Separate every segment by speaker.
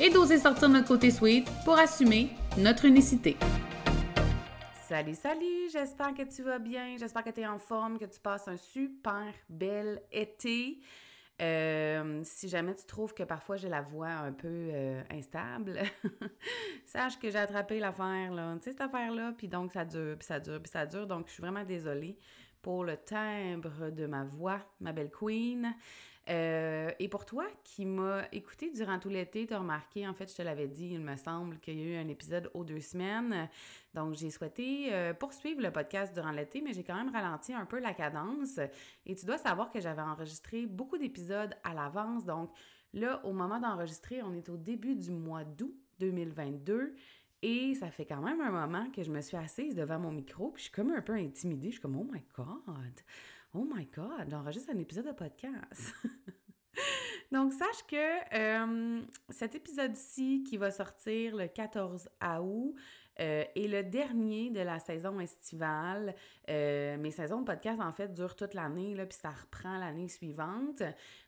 Speaker 1: et d'oser sortir notre côté sweet pour assumer notre unicité. Salut, salut, j'espère que tu vas bien, j'espère que tu es en forme, que tu passes un super bel été. Euh, si jamais tu trouves que parfois j'ai la voix un peu euh, instable, sache que j'ai attrapé l'affaire. Tu sais, cette affaire-là, puis donc ça dure, puis ça dure, puis ça dure. Donc, je suis vraiment désolée pour le timbre de ma voix, ma belle queen. Euh, et pour toi qui m'as écouté durant tout l'été, tu as remarqué, en fait, je te l'avais dit, il me semble qu'il y a eu un épisode aux deux semaines. Donc, j'ai souhaité euh, poursuivre le podcast durant l'été, mais j'ai quand même ralenti un peu la cadence. Et tu dois savoir que j'avais enregistré beaucoup d'épisodes à l'avance. Donc, là, au moment d'enregistrer, on est au début du mois d'août 2022. Et ça fait quand même un moment que je me suis assise devant mon micro, puis je suis comme un peu intimidée. Je suis comme, oh my God! Oh my God, j'enregistre un épisode de podcast. Donc, sache que euh, cet épisode-ci qui va sortir le 14 août euh, est le dernier de la saison estivale. Euh, mes saisons de podcast, en fait, durent toute l'année, puis ça reprend l'année suivante.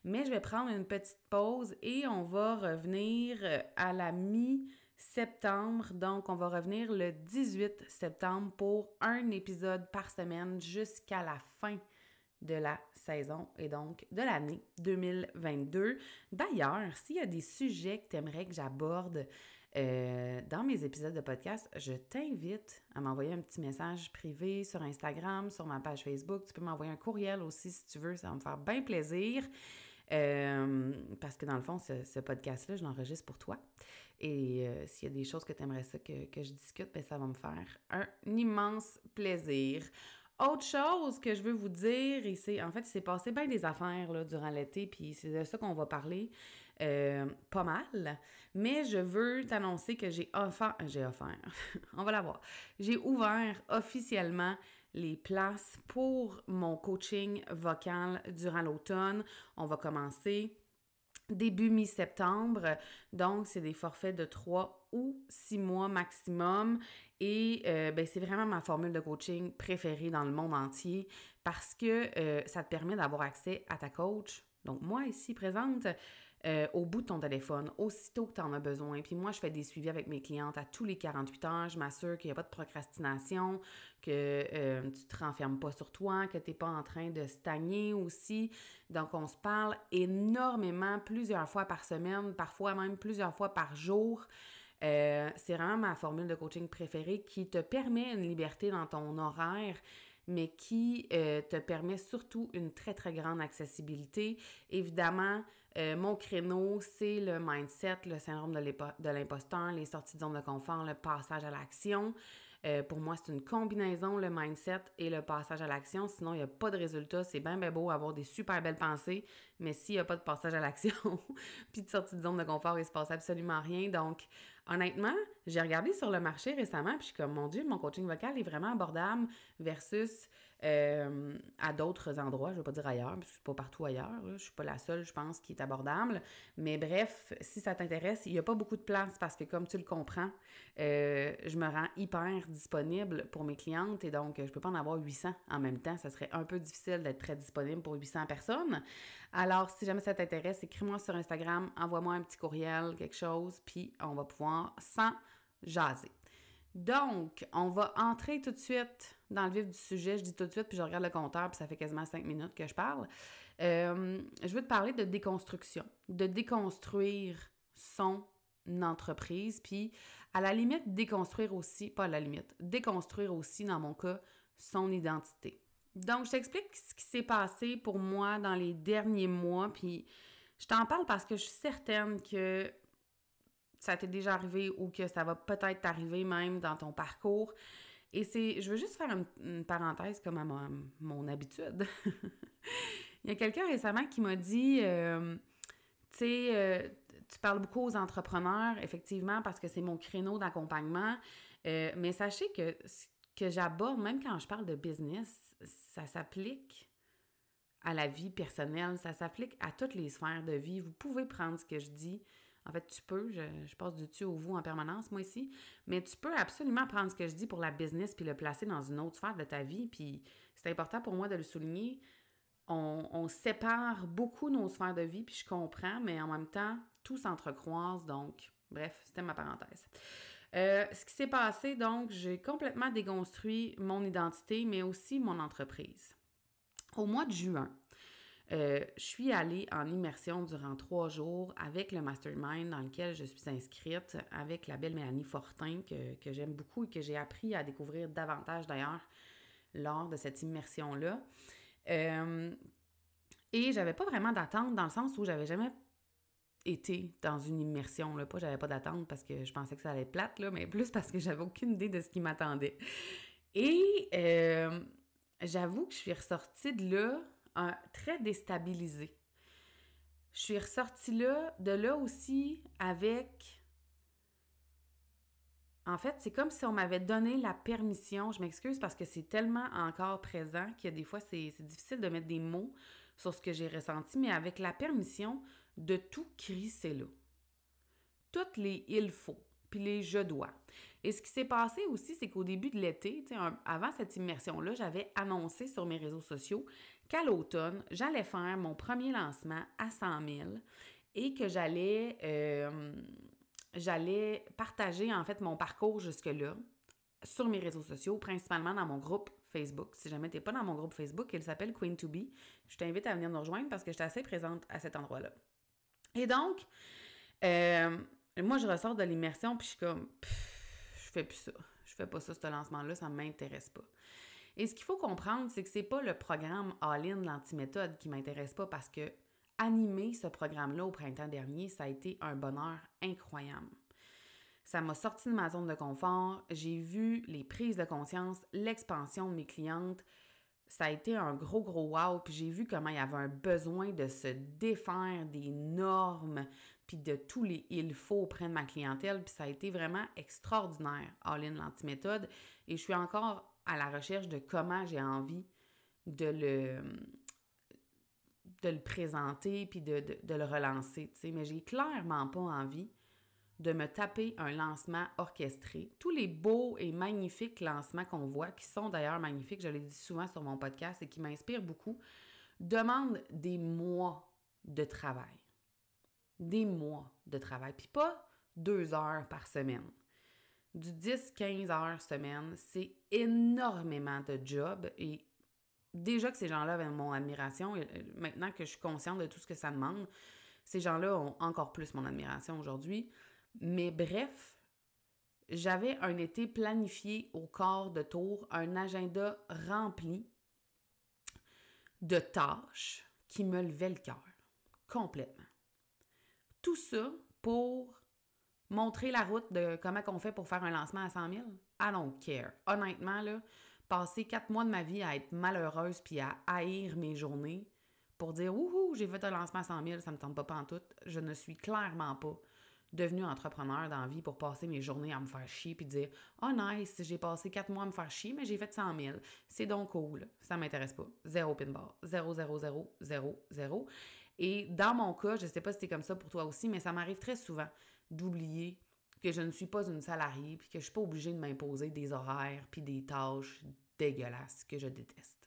Speaker 1: Mais je vais prendre une petite pause et on va revenir à la mi- septembre. Donc, on va revenir le 18 septembre pour un épisode par semaine jusqu'à la fin de la saison et donc de l'année 2022. D'ailleurs, s'il y a des sujets que tu aimerais que j'aborde euh, dans mes épisodes de podcast, je t'invite à m'envoyer un petit message privé sur Instagram, sur ma page Facebook. Tu peux m'envoyer un courriel aussi si tu veux, ça va me faire bien plaisir. Euh, parce que dans le fond, ce, podcast-là, je l'enregistre pour toi. Et euh, s'il y a des choses que tu aimerais ça que, que je discute, ben, ça va me faire un immense plaisir. Autre chose que je veux vous dire, et c'est en fait, il s'est passé bien des affaires là, durant l'été, puis c'est de ça qu'on va parler euh, pas mal. Mais je veux t'annoncer que j'ai offert, j'ai offert, on va la voir. J'ai ouvert officiellement les places pour mon coaching vocal durant l'automne. On va commencer début mi-septembre. Donc, c'est des forfaits de 3 ou 6 mois maximum. Et euh, ben, c'est vraiment ma formule de coaching préférée dans le monde entier parce que euh, ça te permet d'avoir accès à ta coach. Donc, moi, ici présente, euh, au bout de ton téléphone, aussitôt que tu en as besoin. Puis moi, je fais des suivis avec mes clientes à tous les 48 heures. Je m'assure qu'il n'y a pas de procrastination, que tu ne te renfermes pas sur toi, que tu n'es pas en train de stagner aussi. Donc, on se parle énormément, plusieurs fois par semaine, parfois même plusieurs fois par jour. Euh, c'est vraiment ma formule de coaching préférée qui te permet une liberté dans ton horaire, mais qui euh, te permet surtout une très, très grande accessibilité. Évidemment, euh, mon créneau, c'est le mindset, le syndrome de l'imposteur, les sorties de zone de confort, le passage à l'action. Euh, pour moi, c'est une combinaison, le mindset et le passage à l'action. Sinon, il n'y a pas de résultat. C'est bien, bien beau avoir des super belles pensées, mais s'il n'y a pas de passage à l'action, puis de sortie de zone de confort, il ne se passe absolument rien. Donc, honnêtement, j'ai regardé sur le marché récemment, puis comme, mon Dieu, mon coaching vocal est vraiment abordable versus euh, à d'autres endroits, je ne vais pas dire ailleurs, parce que c'est pas partout ailleurs. Je ne suis pas la seule, je pense, qui est abordable. Mais bref, si ça t'intéresse, il n'y a pas beaucoup de place parce que, comme tu le comprends, euh, je me rends hyper disponible pour mes clientes et donc je peux pas en avoir 800 en même temps. Ça serait un peu difficile d'être très disponible pour 800 personnes. Alors, si jamais ça t'intéresse, écris-moi sur Instagram, envoie-moi un petit courriel, quelque chose, puis on va pouvoir s'en jaser. Donc, on va entrer tout de suite dans le vif du sujet. Je dis tout de suite, puis je regarde le compteur, puis ça fait quasiment cinq minutes que je parle. Euh, je veux te parler de déconstruction, de déconstruire son entreprise, puis à la limite, déconstruire aussi, pas à la limite, déconstruire aussi, dans mon cas, son identité. Donc, je t'explique ce qui s'est passé pour moi dans les derniers mois, puis je t'en parle parce que je suis certaine que ça t'est déjà arrivé ou que ça va peut-être t'arriver même dans ton parcours. Et c'est, je veux juste faire une, parenthèse comme à mon, habitude. Il y a quelqu'un récemment qui m'a dit, euh, tu sais, euh, tu parles beaucoup aux entrepreneurs, effectivement, parce que c'est mon créneau d'accompagnement. Euh, mais sachez que ce que j'aborde, même quand je parle de business, ça s'applique à la vie personnelle, ça s'applique à toutes les sphères de vie. Vous pouvez prendre ce que je dis. En fait, tu peux, je, passe du tu au vous en permanence, moi ici, mais tu peux absolument prendre ce que je dis pour la business puis le placer dans une autre sphère de ta vie. Puis c'est important pour moi de le souligner. On, sépare beaucoup nos sphères de vie, puis je comprends, mais en même temps, tout s'entrecroise, donc bref, c'était ma parenthèse. Euh, ce qui s'est passé, donc, j'ai complètement déconstruit mon identité, mais aussi mon entreprise. Au mois de juin, euh, je suis allée en immersion durant trois jours avec le mastermind dans lequel je suis inscrite, avec la belle Mélanie Fortin, que, j'aime beaucoup et que j'ai appris à découvrir davantage d'ailleurs lors de cette immersion-là. Euh, et j'avais pas vraiment d'attente dans le sens où j'avais jamais été dans une immersion. Là. Pas j'avais pas d'attente parce que je pensais que ça allait être plate, là, mais plus parce que j'avais aucune idée de ce qui m'attendait. Et euh, j'avoue que je suis ressortie de là très déstabilisée. Je suis ressortie là, de là aussi avec... En fait, c'est comme si on m'avait donné la permission, je m'excuse parce que c'est tellement encore présent a des fois, c'est difficile de mettre des mots sur ce que j'ai ressenti, mais avec la permission de tout crisser là. Toutes les il faut puis les je dois. Et ce qui s'est passé aussi, c'est qu'au début de l'été, avant cette immersion-là, j'avais annoncé sur mes réseaux sociaux qu'à l'automne, j'allais faire mon premier lancement à 100 000 et que j'allais euh, j'allais partager en fait mon parcours jusque-là sur mes réseaux sociaux, principalement dans mon groupe Facebook. Si jamais t'es pas dans mon groupe Facebook, il s'appelle Queen to Be. Je t'invite à venir nous rejoindre parce que je suis assez présente à cet endroit-là. Et donc, euh, moi, je ressors de l'immersion, puis je suis comme, je fais plus ça. Je fais pas ça, ce lancement-là, ça m'intéresse pas. Et ce qu'il faut comprendre, c'est que c'est pas le programme All-in, l'antiméthode, qui m'intéresse pas parce que animer ce programme-là au printemps dernier, ça a été un bonheur incroyable. Ça m'a sorti de ma zone de confort, j'ai vu les prises de conscience, l'expansion de mes clientes, ça a été un gros, gros wow. Puis j'ai vu comment il y avait un besoin de se défaire des normes, puis de tous les il faut auprès de ma clientèle. Puis ça a été vraiment extraordinaire, All-in l'antiméthode. Et je suis encore à la recherche de comment j'ai envie de le présenter puis de, de, le relancer, tu sais. Mais j'ai clairement pas envie de me taper un lancement orchestré. Tous les beaux et magnifiques lancements qu'on voit, qui sont d'ailleurs magnifiques, je l'ai dit souvent sur mon podcast et qui m'inspirent beaucoup, demandent des mois de travail. Des mois de travail. Puis pas deux heures par semaine. Du 10-15 heures semaine, c'est énormément de job et déjà que ces gens-là avaient mon admiration, maintenant que je suis consciente de tout ce que ça demande, ces gens-là ont encore plus mon admiration aujourd'hui. Mais bref, j'avais un été planifié au corps de tour, un agenda rempli de tâches qui me levaient le cœur complètement. Tout ça pour montrer la route de comment on fait pour faire un lancement à 100 000. I don't care. Honnêtement, là, passer quatre mois de ma vie à être malheureuse puis à haïr mes journées pour dire Wouhou, j'ai fait un lancement à 100 000, ça me tente pas en tout. Je ne suis clairement pas devenu entrepreneur dans la vie pour passer mes journées à me faire chier puis dire Oh nice, j'ai passé quatre mois à me faire chier, mais j'ai fait 100 000. C'est donc cool. Ça m'intéresse pas. Zéro pin bar. Zéro, zéro, zéro, zéro, zéro. Et dans mon cas, je sais pas si c'est comme ça pour toi aussi, mais ça m'arrive très souvent d'oublier que je ne suis pas une salariée puis que je suis pas obligée de m'imposer des horaires puis des tâches dégueulasses que je déteste.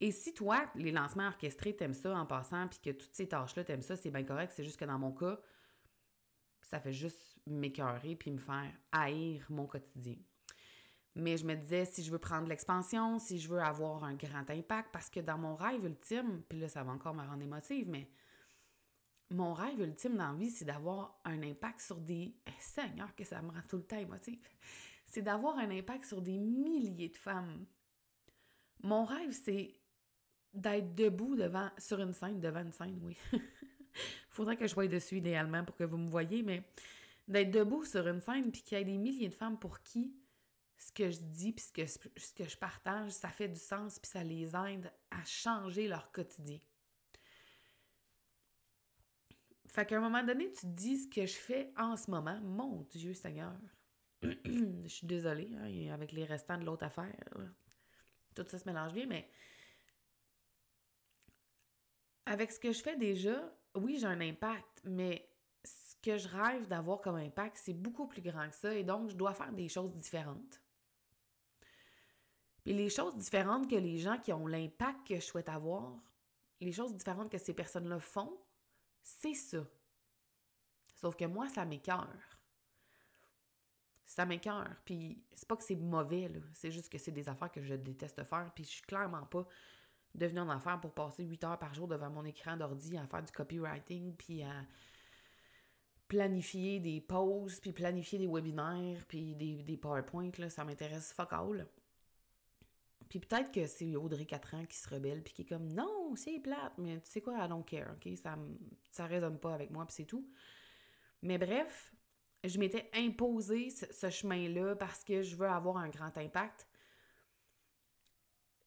Speaker 1: Et si toi, les lancements orchestrés, t'aimes ça en passant, puis que toutes ces tâches-là, t'aimes ça, c'est bien correct. C'est juste que dans mon cas, ça fait juste m'écœurer puis me faire haïr mon quotidien. Mais je me disais, si je veux prendre l'expansion, si je veux avoir un grand impact, parce que dans mon rêve ultime, puis là, ça va encore me rendre émotive, mais mon rêve ultime dans la vie, c'est d'avoir un impact sur des... Eh, Seigneur, que ça me rend tout le temps émotive. C'est d'avoir un impact sur des milliers de femmes. Mon rêve, c'est d'être debout devant, sur une scène, devant une scène, oui. Faudrait que je sois dessus idéalement pour que vous me voyez, mais d'être debout sur une scène puis qu'il y ait des milliers de femmes pour qui ce que je dis puis ce que, ce que je partage, ça fait du sens puis ça les aide à changer leur quotidien.
Speaker 2: Fait qu'à un moment donné, tu te dis ce que je fais en ce moment. Mon Dieu Seigneur. je suis désolée, hein, avec les restants de l'autre affaire. Tout ça se mélange bien, mais avec ce que je fais déjà, oui, j'ai un impact, mais ce que je rêve d'avoir comme impact, c'est beaucoup plus grand que ça et donc je dois faire des choses différentes. Puis les choses différentes que les gens qui ont l'impact que je souhaite avoir, les choses différentes que ces personnes-là font, c'est ça. Sauf que moi, ça m'écœure. Ça m'écœure. Puis c'est pas que c'est mauvais, là. C'est juste que c'est des affaires que je déteste faire. Puis je suis clairement pas devenue en affaire pour passer 8 heures par jour devant mon écran d'ordi à faire du copywriting, puis à planifier des pauses, puis planifier des webinaires, puis des, des là, ça m'intéresse fuck all. Puis peut-être que c'est Audrey 4 ans qui se rebelle puis qui est comme non, c'est plate, mais tu sais quoi, I don't care, OK? Ça, ça résonne pas avec moi, puis c'est tout. Mais bref, je m'étais imposé ce, chemin-là parce que je veux avoir un grand impact.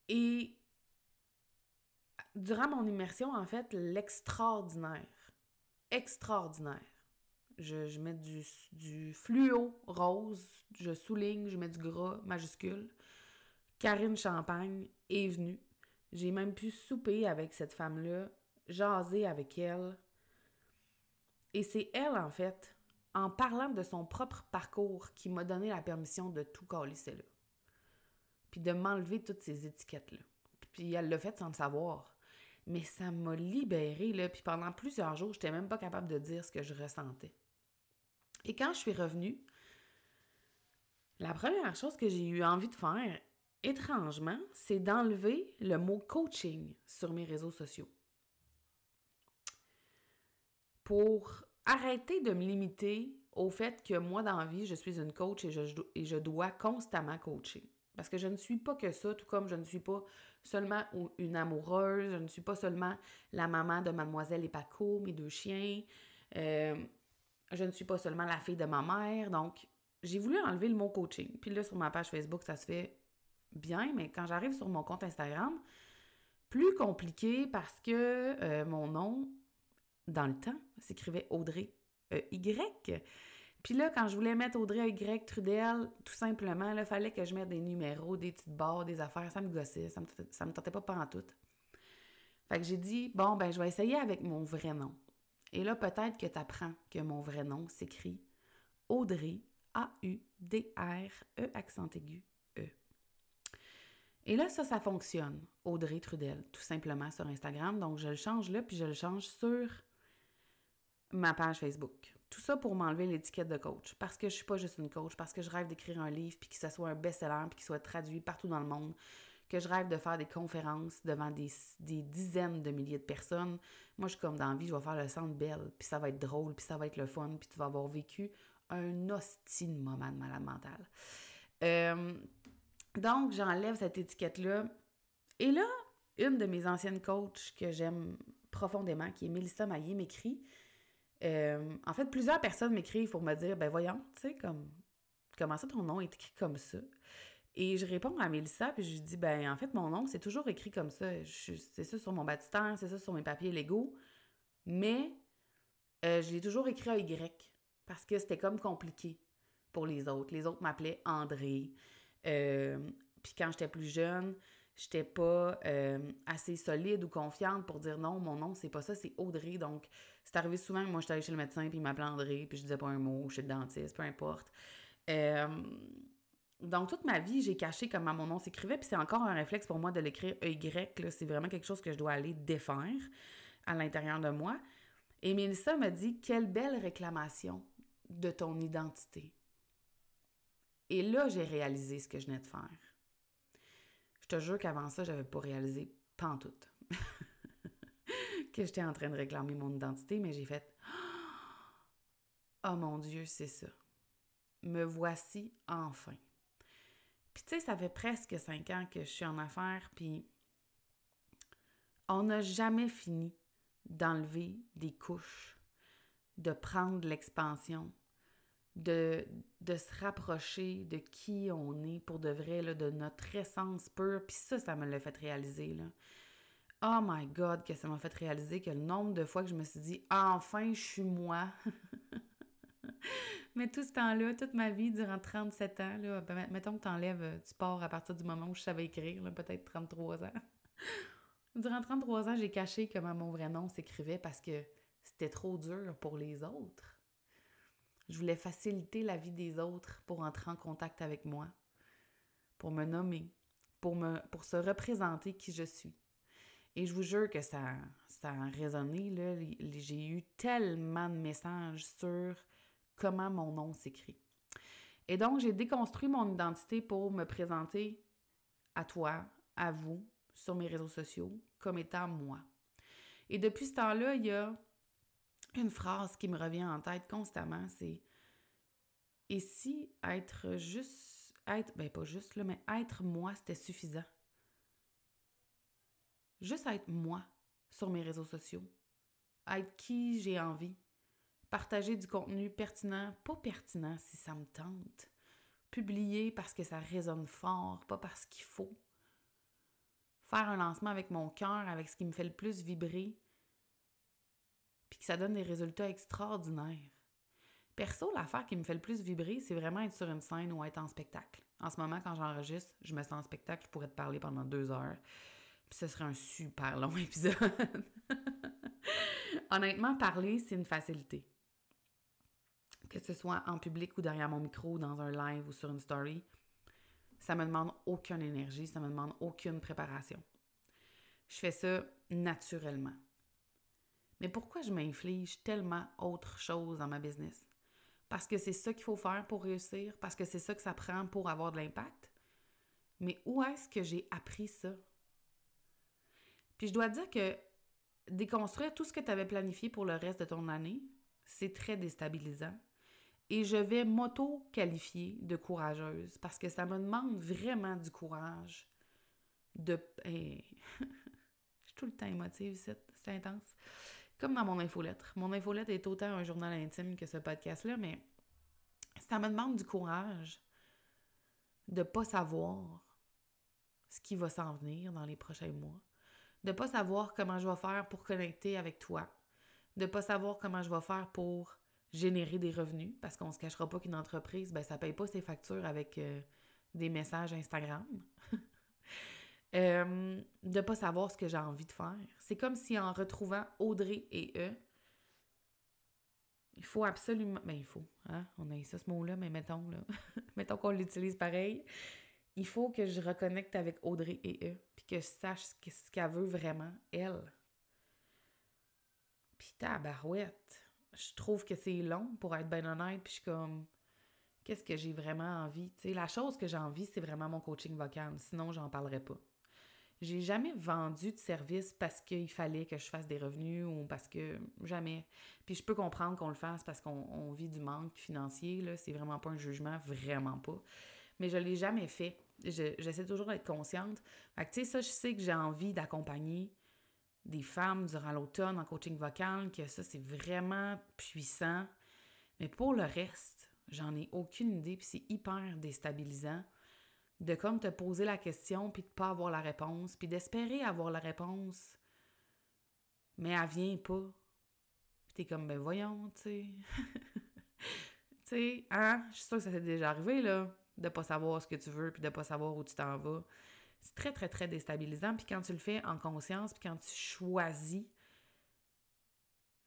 Speaker 2: Et durant mon immersion, en fait, l'extraordinaire, extraordinaire, je, je mets du, du fluo rose, je souligne, je mets du gras majuscule. Karine Champagne est venue. J'ai même pu souper avec cette femme-là, jaser avec elle. Et c'est elle, en fait, en parlant de son propre parcours, qui m'a donné la permission de tout calisser là. Puis de m'enlever toutes ces étiquettes-là. Puis elle l'a fait sans le savoir. Mais ça m'a libérée, là. Puis pendant plusieurs jours, j'étais même pas capable de dire ce que je ressentais. Et quand je suis revenue, la première chose que j'ai eu envie de faire, étrangement, c'est d'enlever le mot coaching sur mes réseaux sociaux. Pour arrêter de me limiter au fait que moi, dans la vie, je suis une coach et je, et je dois constamment coacher. Parce que je ne suis pas que ça, tout comme je ne suis pas seulement une amoureuse, je ne suis pas seulement la maman de Mademoiselle et Paco, mes deux chiens, euh, je ne suis pas seulement la fille de ma mère. Donc, j'ai voulu enlever le mot coaching. Puis là, sur ma page Facebook, ça se fait bien, mais quand j'arrive sur mon compte Instagram, plus compliqué parce que euh, mon nom, dans le temps, s'écrivait Audrey e Y. Puis là, quand je voulais mettre Audrey e Y Trudel, tout simplement, il fallait que je mette des numéros, des petites barres, des affaires. Ça me gossait, ça me, ça me tentait pas en tout. Fait que j'ai dit, bon, ben, je vais essayer avec mon vrai nom. Et là, peut-être que tu apprends que mon vrai nom s'écrit Audrey, A-U-D-R-E, accent aigu, et là, ça, ça fonctionne. Audrey Trudel, tout simplement sur Instagram. Donc, je le change là, puis je le change sur ma page Facebook. Tout ça pour m'enlever l'étiquette de coach. Parce que je suis pas juste une coach, parce que je rêve d'écrire un livre, puis que ça soit un best-seller, puis qu'il soit traduit partout dans le monde. Que je rêve de faire des conférences devant des, dizaines de milliers de personnes. Moi, je suis comme dans la vie, je vais faire le centre belle, puis ça va être drôle, puis ça va être le fun, puis tu vas avoir vécu un hostie moment de malade mentale. Euh, donc, j'enlève cette étiquette-là. Et là, une de mes anciennes coachs que j'aime profondément, qui est Mélissa Maillé, m'écrit. Euh, en fait, plusieurs personnes m'écrivent pour me dire Ben voyons, tu sais, comme comment ça ton nom est écrit comme ça? Et je réponds à Mélissa, puis je lui dis Ben en fait, mon nom, c'est toujours écrit comme ça. C'est ça sur mon baptistère, c'est ça sur mes papiers légaux. Mais euh, je l'ai toujours écrit à Y parce que c'était comme compliqué pour les autres. Les autres m'appelaient André. Euh, puis quand j'étais plus jeune, j'étais pas euh, assez solide ou confiante pour dire non, mon nom, c'est pas ça, c'est Audrey. Donc, c'est arrivé souvent que moi, j'étais allée chez le médecin, puis il m'appelait André, puis je disais pas un mot, chez le dentiste, peu importe. Euh, donc, toute ma vie, j'ai caché comment mon nom s'écrivait, puis c'est encore un réflexe pour moi de l'écrire EY. C'est vraiment quelque chose que je dois aller défaire à l'intérieur de moi. Et Mélissa m'a dit Quelle belle réclamation de ton identité. Et là, j'ai réalisé ce que je venais de faire. Je te jure qu'avant ça, j'avais pas réalisé pantoute que j'étais en train de réclamer mon identité, mais j'ai fait Oh mon Dieu, c'est ça. Me voici enfin. Puis tu sais, ça fait presque cinq ans que je suis en affaires, puis on n'a jamais fini d'enlever des couches, de prendre l'expansion, de, de se rapprocher de qui on est pour de vrai, là, de notre essence pure. Puis ça, ça me l'a fait réaliser. Là. Oh my God, que ça m'a fait réaliser que le nombre de fois que je me suis dit enfin je suis moi. Mais tout ce temps-là, toute ma vie, durant 37 ans, là, ben, mettons que tu enlèves, tu pars à partir du moment où je savais écrire, peut-être 33 ans. durant 33 ans, j'ai caché comment mon vrai nom s'écrivait parce que c'était trop dur pour les autres. Je voulais faciliter la vie des autres pour entrer en contact avec moi, pour me nommer, pour, me, pour se représenter qui je suis. Et je vous jure que ça, ça a résonné. J'ai eu tellement de messages sur comment mon nom s'écrit. Et donc, j'ai déconstruit mon identité pour me présenter à toi, à vous, sur mes réseaux sociaux, comme étant moi. Et depuis ce temps-là, il y a une phrase qui me revient en tête constamment, c'est Et si être juste, être, ben pas juste là, mais être moi, c'était suffisant? Juste être moi sur mes réseaux sociaux, être qui j'ai envie, partager du contenu pertinent, pas pertinent si ça me tente, publier parce que ça résonne fort, pas parce qu'il faut, faire un lancement avec mon cœur, avec ce qui me fait le plus vibrer, puis que ça donne des résultats extraordinaires. Perso, l'affaire qui me fait le plus vibrer, c'est vraiment être sur une scène ou être en spectacle. En ce moment, quand j'enregistre, je me sens en spectacle, je pourrais te parler pendant deux heures. Puis ce serait un super long épisode. Honnêtement, parler, c'est une facilité. Que ce soit en public ou derrière mon micro, dans un live ou sur une story, ça me demande aucune énergie, ça me demande aucune préparation. Je fais ça naturellement. Mais pourquoi je m'inflige tellement autre chose dans ma business? Parce que c'est ça qu'il faut faire pour réussir, parce que c'est ça que ça prend pour avoir de l'impact? Mais où est-ce que j'ai appris ça? Puis je dois dire que déconstruire tout ce que tu avais planifié pour le reste de ton année, c'est très déstabilisant. Et je vais m'auto-qualifier de courageuse parce que ça me demande vraiment du courage de... je suis tout le temps émotive, c'est intense. Comme dans mon infolettre. Mon infolettre est autant un journal intime que ce podcast-là, mais ça me demande du courage de pas savoir ce qui va s'en venir dans les prochains mois de pas savoir comment je vais faire pour connecter avec toi, de pas savoir comment je vais faire pour générer des revenus, parce qu'on se cachera pas qu'une entreprise, ben ça paye pas ses factures avec euh, des messages Instagram. euh, de pas savoir ce que j'ai envie de faire. C'est comme si en retrouvant Audrey et eux, il faut absolument. Ben, il faut, hein? On a ça ce mot-là, mais mettons, là. mettons qu'on l'utilise pareil il faut que je reconnecte avec Audrey et eux, puis que je sache ce qu'elle veut vraiment, elle. Puis tabarouette, je trouve que c'est long pour être bien honnête, puis je suis comme, qu'est-ce que j'ai vraiment envie? Tu sais, la chose que j'ai envie, c'est vraiment mon coaching vocal, sinon j'en parlerai pas. J'ai jamais vendu de service parce qu'il fallait que je fasse des revenus ou parce que jamais. Puis je peux comprendre qu'on le fasse parce qu'on vit du manque financier, là. C'est vraiment pas un jugement, vraiment pas mais je l'ai jamais fait. J'essaie toujours d'être consciente. Fait que, tu sais, ça, je sais que j'ai envie d'accompagner des femmes durant l'automne en coaching vocal, que ça, c'est vraiment puissant. Mais pour le reste, j'en ai aucune idée, puis c'est hyper déstabilisant de comme te poser la question, puis de pas avoir la réponse, puis d'espérer avoir la réponse, mais elle vient pas. Puis t'es comme, ben voyons, tu sais. tu sais, hein? Je suis sûre que ça t'est déjà arrivé, là de pas savoir ce que tu veux puis de pas savoir où tu t'en vas. C'est très, très, très déstabilisant. Puis quand tu le fais en conscience, puis quand tu choisis,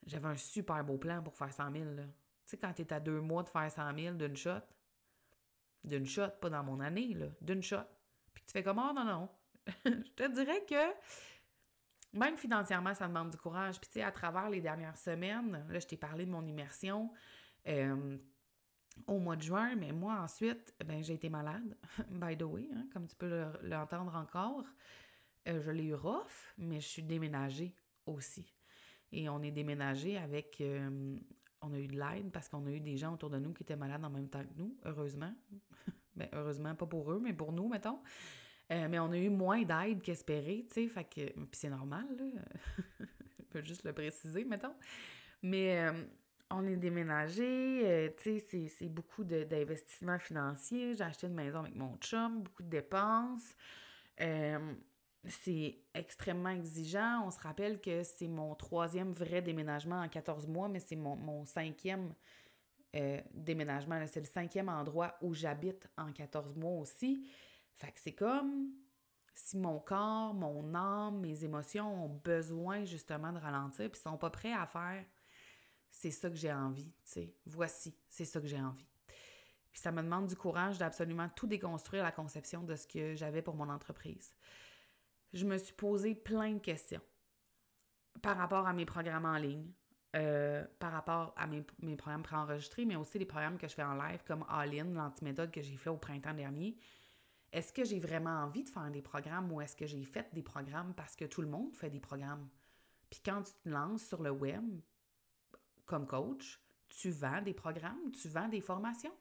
Speaker 2: j'avais un super beau plan pour faire 100 000. Tu sais, quand tu es à deux mois de faire 100 000 d'une shot, d'une shot, pas dans mon année, là, d'une shot. Puis tu fais comme, oh non, non. je te dirais que même financièrement, ça demande du courage. Puis tu sais, à travers les dernières semaines, là, je t'ai parlé de mon immersion. Euh, au mois de juin, mais moi ensuite, ben, j'ai été malade, by the way, hein, comme tu peux l'entendre encore. Euh, je l'ai eu rough, mais je suis déménagée aussi. Et on est déménagé avec. Euh, on a eu de l'aide parce qu'on a eu des gens autour de nous qui étaient malades en même temps que nous, heureusement. ben, heureusement, pas pour eux, mais pour nous, mettons. Euh, mais on a eu moins d'aide qu'espéré, tu sais, fait. Puis c'est normal, là. je peux juste le préciser, mettons. Mais on est déménagé, euh, tu sais, c'est beaucoup d'investissements financiers. J'ai acheté une maison avec mon chum, beaucoup de dépenses. C'est extrêmement exigeant. On se rappelle que c'est mon troisième vrai déménagement en 14 mois, mais c'est mon, cinquième euh, déménagement. C'est le cinquième endroit où j'habite en 14 mois aussi. Fait que c'est comme si mon corps, mon âme, mes émotions ont besoin justement de ralentir, puis sont pas prêts à faire c'est ça que j'ai envie, tu sais. Voici, c'est ça que j'ai envie. Puis ça me demande du courage d'absolument tout déconstruire la conception de ce que j'avais pour mon entreprise je me suis posé plein de questions par rapport à mes programmes en ligne, euh, par rapport à mes, programmes préenregistrés, mais aussi les programmes que je fais en live, comme All-In, l'antiméthode que j'ai fait au printemps dernier. Est-ce que j'ai vraiment envie de faire des programmes ou est-ce que j'ai fait des programmes parce que tout le monde fait des programmes? Puis quand tu te lances sur le web comme coach, tu vends des programmes, tu vends des formations.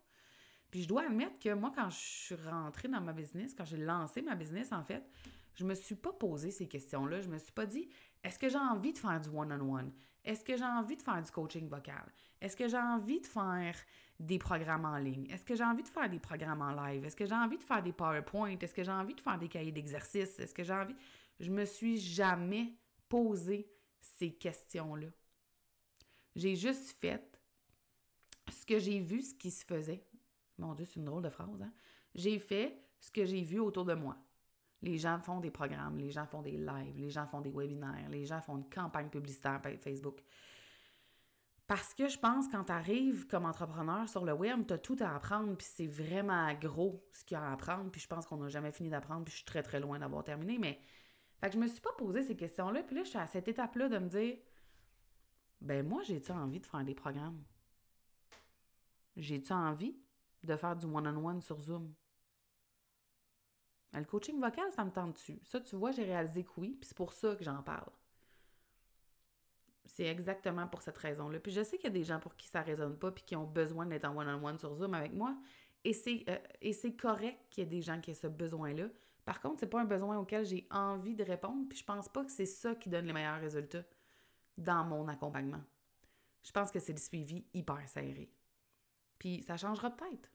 Speaker 2: Puis je dois admettre que moi, quand je suis rentrée dans ma business, quand j'ai lancé ma business, en fait, je me suis pas posé ces questions-là. Je me suis pas dit est-ce que j'ai envie de faire du one-on-one? Est-ce que j'ai envie de faire du coaching vocal? Est-ce que j'ai envie de faire des programmes en ligne? Est-ce que j'ai envie de faire des programmes en live? Est-ce que j'ai envie de faire des PowerPoint? Est-ce que j'ai envie de faire des cahiers d'exercice? Est-ce que j'ai envie? Je me suis jamais posé ces questions-là. J'ai juste fait ce que j'ai vu, ce qui se faisait. Mon Dieu, c'est une drôle de phrase, hein? J'ai fait ce que j'ai vu autour de moi. Les gens font des programmes, les gens font des lives, les gens font des webinaires, les gens font une campagne publicitaire Facebook. Parce que je pense quand tu arrives comme entrepreneur sur le web, tu as tout à apprendre, puis c'est vraiment gros ce qu'il y a à apprendre, puis je pense qu'on n'a jamais fini d'apprendre, puis je suis très très loin d'avoir terminé, mais fait que je me suis pas posé ces questions-là, puis là je suis à cette étape-là de me dire ben moi j'ai-tu envie de faire des programmes? J'ai-tu envie de faire du one -on -one sur Zoom? Le coaching vocal, ça me tente dessus. Ça, tu vois, j'ai réalisé que oui, puis c'est pour ça que j'en parle. C'est exactement pour cette raison-là. Puis je sais qu'il y a des gens pour qui ça ne résonne pas, puis qui ont besoin d'être en one-on-one sur Zoom avec moi. Et c'est, euh, correct qu'il y ait des gens qui aient ce besoin-là. Par contre, c'est pas un besoin auquel j'ai envie de répondre, puis je pense pas que c'est ça qui donne les meilleurs résultats dans mon accompagnement. Je pense que c'est le suivi hyper serré. Puis ça changera peut-être.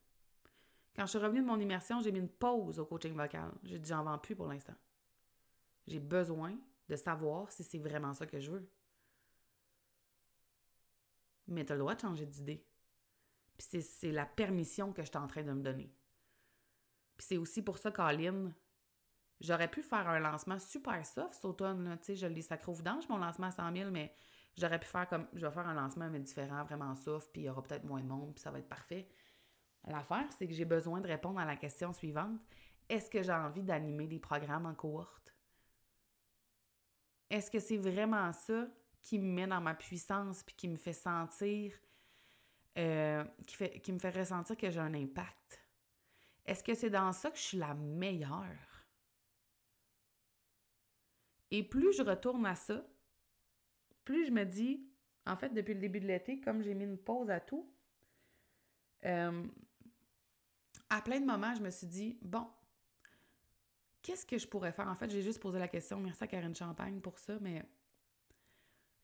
Speaker 2: Quand je suis revenue de mon immersion, j'ai mis une pause au coaching vocal. J'ai dit, j'en vends plus pour l'instant. J'ai besoin de savoir si c'est vraiment ça que je veux. Mais tu as le droit de changer d'idée. Puis c'est la permission que je suis en train de me donner. Puis c'est aussi pour ça qu'Aline, j'aurais pu faire un lancement super soft cet automne. Tu sais, je l'ai sacré vidange, mon lancement à 100 000, mais j'aurais pu faire comme, je vais faire un lancement, mais différent, vraiment soft, puis il y aura peut-être moins de monde, puis ça va être parfait. L'affaire, c'est que j'ai besoin de répondre à la question suivante. Est-ce que j'ai envie d'animer des programmes en cohorte? Est-ce que c'est vraiment ça qui me met dans ma puissance puis qui me fait sentir, euh, qui, me fait ressentir que j'ai un impact? Est-ce que c'est dans ça que je suis la meilleure? Et plus je retourne à ça, plus je me dis, en fait, depuis le début de l'été, comme j'ai mis une pause à tout, euh, à plein de moments, je me suis dit, bon, qu'est-ce que je pourrais faire? En fait, j'ai juste posé la question, merci à Karine Champagne pour ça, mais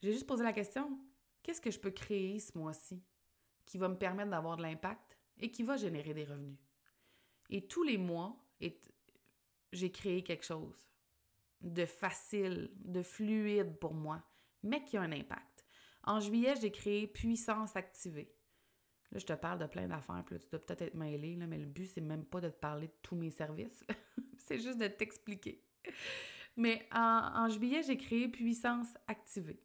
Speaker 2: j'ai juste posé la question, qu'est-ce que je peux créer ce mois-ci qui va me permettre d'avoir de l'impact et qui va générer des revenus? Et tous les mois, j'ai créé quelque chose de facile, de fluide pour moi, mais qui a un impact. En juillet, j'ai créé Puissance activée. Là, je te parle de plein d'affaires, puis là, tu dois peut-être être mêlé, là, mais le but, c'est même pas de te parler de tous mes services. c'est juste de t'expliquer. Mais en, juillet, j'ai créé Puissance Activée,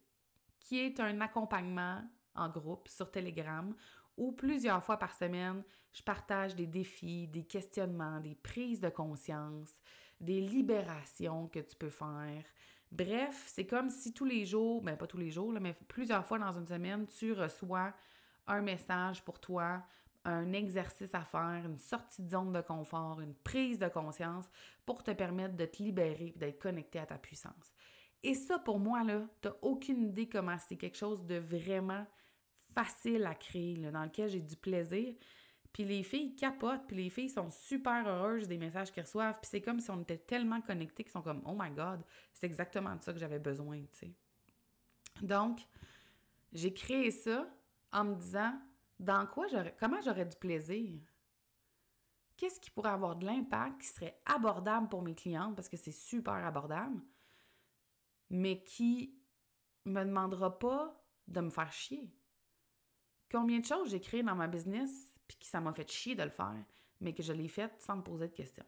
Speaker 2: qui est un accompagnement en groupe sur Telegram où plusieurs fois par semaine, je partage des défis, des questionnements, des prises de conscience, des libérations que tu peux faire. Bref, c'est comme si tous les jours, ben pas tous les jours, mais plusieurs fois dans une semaine, tu reçois un message pour toi, un exercice à faire, une sortie de zone de confort, une prise de conscience pour te permettre de te libérer et d'être connecté à ta puissance. Et ça, pour moi, là, t'as aucune idée comment c'est quelque chose de vraiment facile à créer, dans lequel j'ai du plaisir. Puis les filles capotent, puis les filles sont super heureuses des messages qu'elles reçoivent. Puis c'est comme si on était tellement connectés qu'ils sont comme « Oh my God, c'est exactement de ça que j'avais besoin, tu sais. » Donc, j'ai créé ça en me disant dans quoi j'aurais, comment j'aurais du plaisir? qu'est-ce qui pourrait avoir de l'impact, qui serait abordable pour mes clientes, parce que c'est super abordable, mais qui me demandera pas de me faire chier? Combien de choses j'ai créées dans ma business, puis que ça m'a fait chier de le faire, mais que je l'ai fait sans me poser de questions?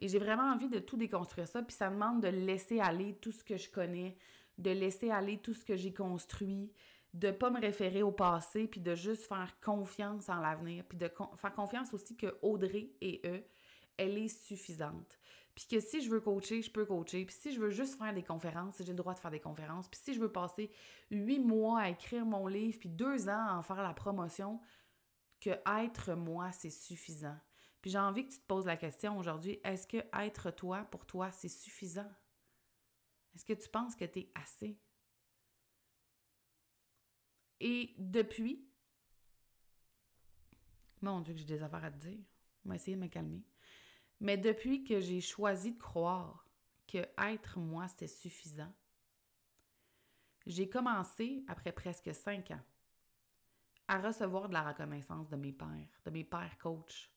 Speaker 2: Et j'ai vraiment envie de tout déconstruire ça, puis ça demande de laisser aller tout ce que je connais, de laisser aller tout ce que j'ai construit, de pas me référer au passé, puis de juste faire confiance en l'avenir, puis de faire confiance aussi que Audrey et eux, elle est suffisante. Puis que si je veux coacher, je peux coacher. Puis si je veux juste faire des conférences, j'ai le droit de faire des conférences. Puis si je veux passer huit mois à écrire mon livre, puis deux ans à en faire la promotion, que être moi, c'est suffisant. Puis j'ai envie que tu te poses la question aujourd'hui, est-ce que être toi, pour toi, c'est suffisant? Est-ce que tu penses que tu es assez? Et depuis, mon Dieu, que j'ai des affaires à te dire. Je vais essayer de me calmer. Mais depuis que j'ai choisi de croire que être moi, c'était suffisant, j'ai commencé, après presque cinq ans, à recevoir de la reconnaissance de mes pères, de mes pères coachs.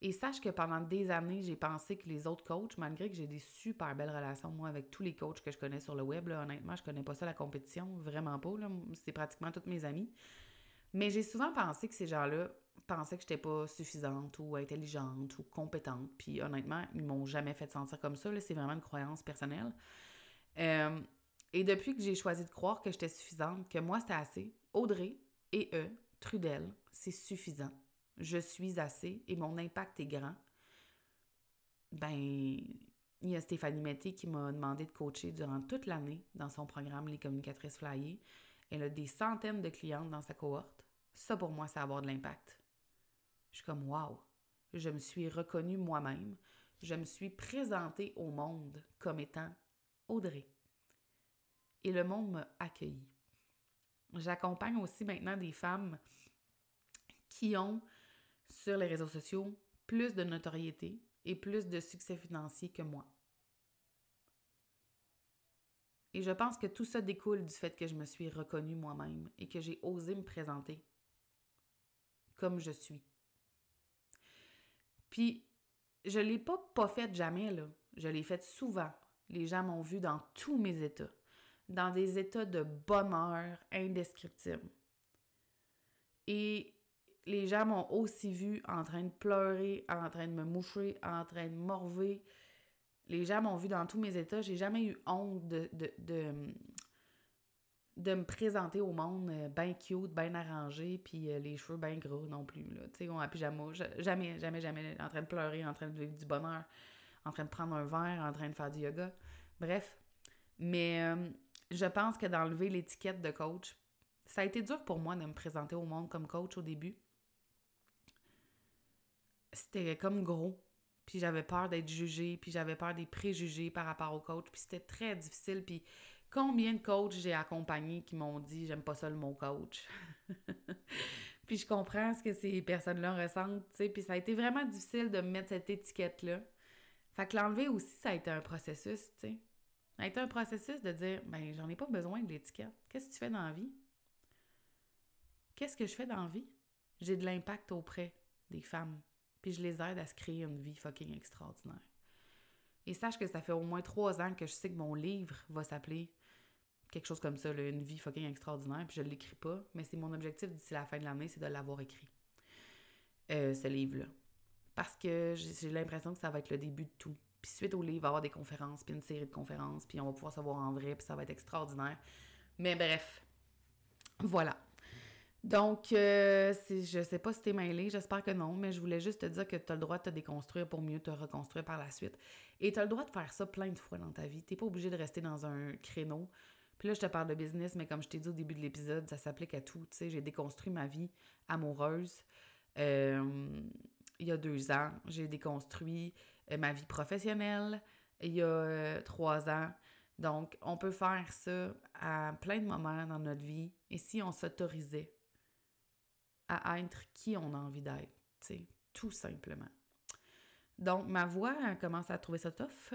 Speaker 2: Et sache que pendant des années, j'ai pensé que les autres coachs, malgré que j'ai des super belles relations, moi, avec tous les coachs que je connais sur le web, honnêtement, je connais pas ça, la compétition, vraiment pas. C'est pratiquement toutes mes amies. Mais j'ai souvent pensé que ces gens-là pensaient que j'étais pas suffisante ou intelligente ou compétente. Puis honnêtement, ils m'ont jamais fait sentir comme ça. C'est vraiment une croyance personnelle. Euh, et depuis que j'ai choisi de croire que j'étais suffisante, que moi c'était assez, Audrey et eux, Trudel, c'est suffisant. Je suis assez et mon impact est grand. Ben, il y a Stéphanie Mété qui m'a demandé de coacher durant toute l'année dans son programme Les communicatrices flyées. Elle a des centaines de clientes dans sa cohorte. Ça, pour moi, c'est avoir de l'impact. Je suis comme, wow! Je me suis reconnue moi-même. Je me suis présentée au monde comme étant Audrey. Et le monde m'a accueilli. J'accompagne aussi maintenant des femmes qui ont sur les réseaux sociaux plus de notoriété et plus de succès financier que moi. Et je pense que tout ça découle du fait que je me suis reconnue moi-même et que j'ai osé me présenter comme je suis. Puis, je ne l'ai pas pas fait jamais, là. Je l'ai fait souvent. Les gens m'ont vu dans tous mes états, dans des états de bonheur indescriptibles. Et les gens m'ont aussi vu en train de pleurer, en train de me moucher, en train de morver. Les gens m'ont vu dans tous mes états. J'ai jamais eu honte de, me présenter au monde euh, bien cute, bien arrangé, puis euh, les cheveux bien gros non plus. Tu sais, en pyjama. Jamais, jamais, jamais en train de pleurer, en train de vivre du bonheur, en train de prendre un verre, en train de faire du yoga. Bref. Mais euh, je pense que d'enlever l'étiquette de coach, ça a été dur pour moi de me présenter au monde comme coach au début c'était comme gros. Puis j'avais peur d'être jugée, puis j'avais peur des préjugés par rapport au coach, puis c'était très difficile. Puis combien de coachs j'ai accompagnés qui m'ont dit j'aime pas ça le mot coach? puis je comprends ce que ces personnes-là ressentent, tu sais, puis ça a été vraiment difficile de me mettre cette étiquette-là. Fait que l'enlever aussi, ça a été un processus, tu sais. Ça a été un processus de dire ben j'en ai pas besoin de l'étiquette. Qu'est-ce que tu fais dans la vie? Qu'est-ce que je fais dans la vie? J'ai de l'impact auprès des femmes puis je les aide à se créer une vie fucking extraordinaire. Et sache que ça fait au moins trois ans que je sais que mon livre va s'appeler quelque chose comme ça, une vie fucking extraordinaire, puis je ne l'écris pas, mais c'est mon objectif d'ici la fin de l'année, c'est de l'avoir écrit, euh, ce livre-là. Parce que j'ai l'impression que ça va être le début de tout. Puis suite au livre, il va avoir des conférences, puis une série de conférences, puis on va pouvoir savoir en vrai, puis ça va être extraordinaire. Mais bref, voilà. Donc, euh, je sais pas si t'es mêlé, j'espère que non, mais je voulais juste te dire que tu as le droit de te déconstruire pour mieux te reconstruire par la suite. Et tu as le droit de faire ça plein de fois dans ta vie. T'es pas obligé de rester dans un créneau. Puis là, je te parle de business, mais comme je t'ai dit au début de l'épisode, ça s'applique à tout. Tu sais, j'ai déconstruit ma vie amoureuse. Euh, il y a deux ans, j'ai déconstruit euh, ma vie professionnelle. Il y a euh, trois ans. Donc, on peut faire ça à plein de moments dans notre vie. Et si on s'autorisait à être qui on a envie d'être, tout simplement. Donc, ma voix commence à trouver ça tough.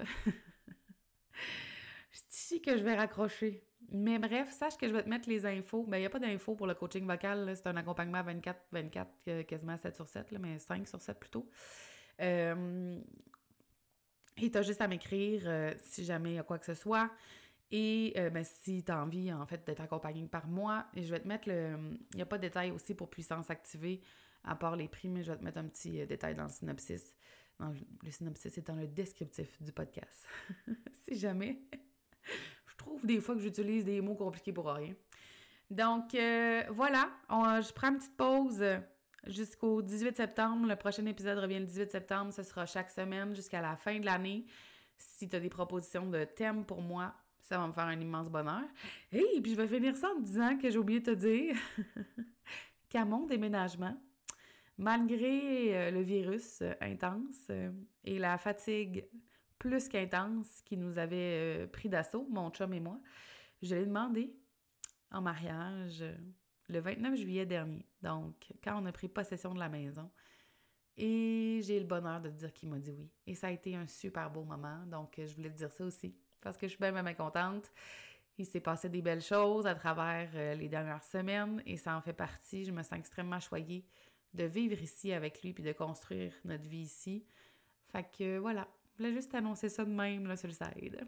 Speaker 2: C'est ici que je vais raccrocher. Mais bref, sache que je vais te mettre les infos. Ben, il n'y a pas d'infos pour le coaching vocal. C'est un accompagnement 24-24, quasiment 7 sur 7, mais 5 sur 7 plutôt. Euh, et tu as juste à m'écrire euh, si jamais il y a quoi que ce soit. Et euh, ben, si tu as envie, en fait, d'être accompagné par moi, je vais te mettre le. Il n'y a pas de détail aussi pour puissance activée, à part les prix, mais je vais te mettre un petit détail dans le synopsis. le synopsis est dans le descriptif du podcast. si jamais. je trouve des fois que j'utilise des mots compliqués pour rien. Donc, voilà, je prends une petite pause jusqu'au 18 septembre. Le prochain épisode revient le 18 septembre. Ce sera chaque semaine jusqu'à la fin de l'année. Si tu as des propositions de thèmes pour moi, ça va me faire un immense bonheur. Et puis je vais finir ça en disant que j'ai oublié de te dire qu'à mon déménagement, malgré euh, le virus euh, intense euh, et la fatigue plus qu'intense qui nous avait pris d'assaut, mon chum et moi, je l'ai demandé en mariage le 29 juillet dernier. Donc, quand on a pris possession de la maison. Et j'ai le bonheur de dire qu'il m'a dit oui. Et ça a été un super beau moment. Donc, je voulais te dire ça aussi. Parce que je suis bien, bien contente. Il s'est passé des belles choses à travers euh, les dernières semaines et ça en fait partie. Je me sens extrêmement choyée de vivre ici avec lui puis de construire notre vie ici. Fait que voilà, je voulais juste annoncer ça de même là, sur le side.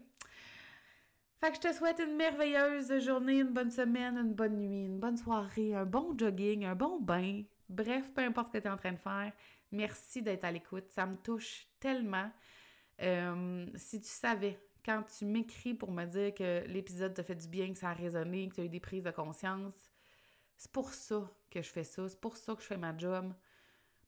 Speaker 2: Fait que je te souhaite une merveilleuse journée, une bonne semaine, une bonne nuit, une bonne soirée, un bon jogging, un bon bain. Bref, peu importe ce que tu es en train de faire, merci d'être à l'écoute. Ça me touche tellement. Euh, si tu savais, quand tu m'écris pour me dire que l'épisode t'a fait du bien, que ça a résonné, que tu as eu des prises de conscience, c'est pour ça que je fais ça. C'est pour ça que je fais ma job.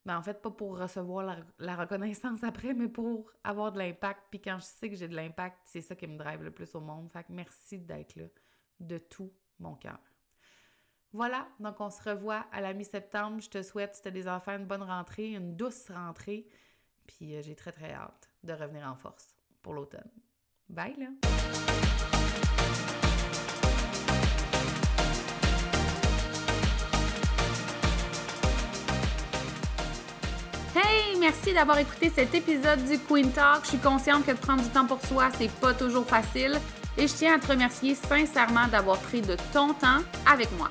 Speaker 2: Mais en fait, pas pour recevoir la, reconnaissance après, mais pour avoir de l'impact. Puis quand je sais que j'ai de l'impact, c'est ça qui me drive le plus au monde. Fait que merci d'être là de tout mon cœur. Voilà, donc on se revoit à la mi-septembre. Je te souhaite, si tu as des enfants, une bonne rentrée, une douce rentrée. Puis euh, j'ai très très hâte de revenir en force pour l'automne. Bye là!
Speaker 1: merci d'avoir écouté cet épisode du Queen Talk. Je suis consciente que de prendre du temps pour soi, c'est pas toujours facile. Et je tiens à te remercier sincèrement d'avoir pris de ton temps avec moi.